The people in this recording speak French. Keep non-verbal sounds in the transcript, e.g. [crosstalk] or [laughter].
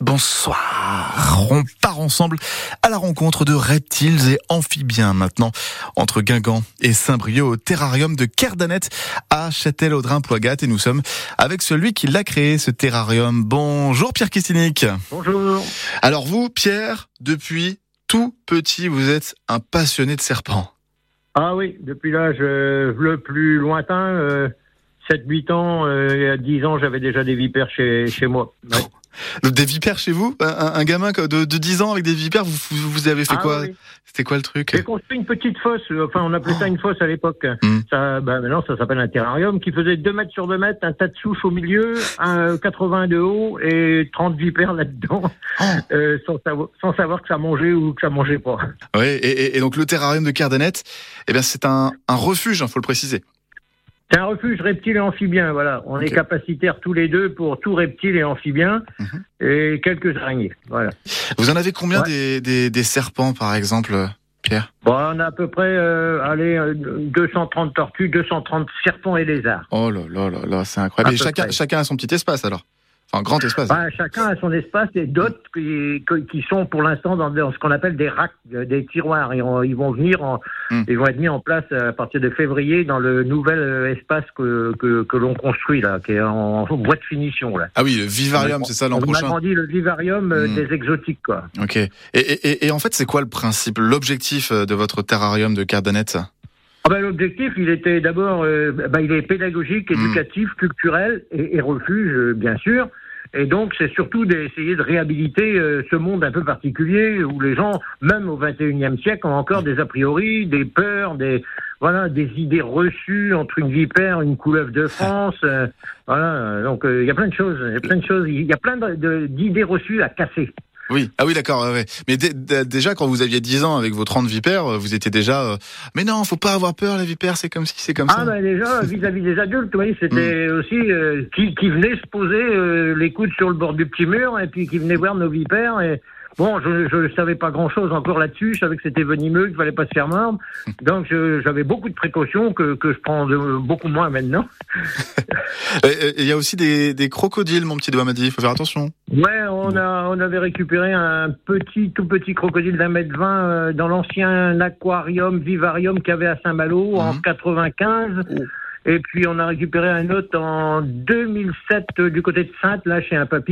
Bonsoir. On part ensemble à la rencontre de reptiles et amphibiens maintenant entre Guingamp et Saint-Brieuc au terrarium de Kerdanet à Châtel-Audrin-Ploigat et nous sommes avec celui qui l'a créé ce terrarium. Bonjour Pierre Kistinic. Bonjour. Alors vous Pierre, depuis tout petit, vous êtes un passionné de serpents. Ah oui, depuis l'âge le plus lointain, euh, 7-8 ans, euh, à 10 ans, j'avais déjà des vipères chez, chez moi. Ouais. Des vipères chez vous un, un gamin de, de 10 ans avec des vipères, vous, vous avez fait Ah quoi oui. C'était quoi le truc J'ai construit une petite fosse, euh, enfin on appelait ça une fosse à l'époque. Ça, bah, maintenant ça s'appelle un terrarium qui faisait 2 mètres sur 2 mètres, un tas de souches au milieu, un 80 de haut et 30 vipères là-dedans, Oh. euh, sans, savoir, sans savoir que ça mangeait ou que ça mangeait pas. Oui, et, donc le terrarium de Kerdanet, eh bien c'est un, un refuge, il faut le préciser. C'est un refuge reptile et amphibien, voilà. On est capacitaires tous les deux pour tout reptile et amphibien Mhm. et quelques araignées, voilà. Vous en avez combien Ouais. des, des, des serpents par exemple, Pierre? Bon, on a à peu près, euh, allez, euh, 230 tortues, 230 serpents et lézards. Oh là là là là, c'est incroyable. À Et peu chacun, près. chacun a son petit espace alors? Enfin, grand espace. Bah, chacun a son espace et d'autres qui, qui sont pour l'instant dans, dans ce qu'on appelle des racks, euh, des tiroirs. Ils, vont- ils vont venir, en, Hmm. ils vont être mis en place à partir de février dans le nouvel euh, espace que, que, que l'on construit là, qui est en, en bois de finition là. Ah oui, le vivarium, c'est ça l'an On prochain. agrandit le vivarium euh, Hmm. des exotiques quoi. Ok. Et, et, et- et en fait, c'est quoi le principe, l'objectif de votre terrarium de Kerdanet Ah ben, L'objectif, il était d'abord, euh, bah, il est pédagogique, Hmm. éducatif, culturel et, et refuge, euh, bien sûr. Et donc, c'est surtout d'essayer de réhabiliter euh, ce monde un peu particulier où les gens, même au 21e siècle, ont encore des a priori, des peurs, des voilà, des idées reçues entre une vipère, une couleuvre de France. euh, voilà, donc euh, il y a plein de choses, il y a plein de choses, il y a plein d'idées reçues à casser. Oui. Ah oui, d'accord. ouais, ouais. Mais dé- dé- déjà, quand vous aviez 10 ans avec vos 30 vipères, euh, vous étiez déjà. euh, Mais non, faut pas avoir peur, les vipères. C'est comme si, c'est comme Ah ça. ben déjà [laughs] vis-à-vis des adultes, oui, c'était aussi euh, qui, qui venaient se poser euh, les coudes sur le bord du petit mur et puis qui venaient voir nos vipères et bon, je je savais pas grand-chose encore là-dessus, je savais que c'était venimeux, qu'il fallait pas se faire mordre, [laughs] donc j'avais beaucoup de précautions que que je prends de- beaucoup moins maintenant. [laughs] Il y a aussi des, des crocodiles, mon petit doigt m'a dit. Il faut faire attention. Ouais, on a on avait récupéré un petit tout petit crocodile d'un mètre vingt euh, dans l'ancien aquarium vivarium qu'il y avait à Saint-Malo en Mhm. 95. Oh. Et puis on a récupéré un autre en 2007 euh, du côté de Sainte, là chez un papy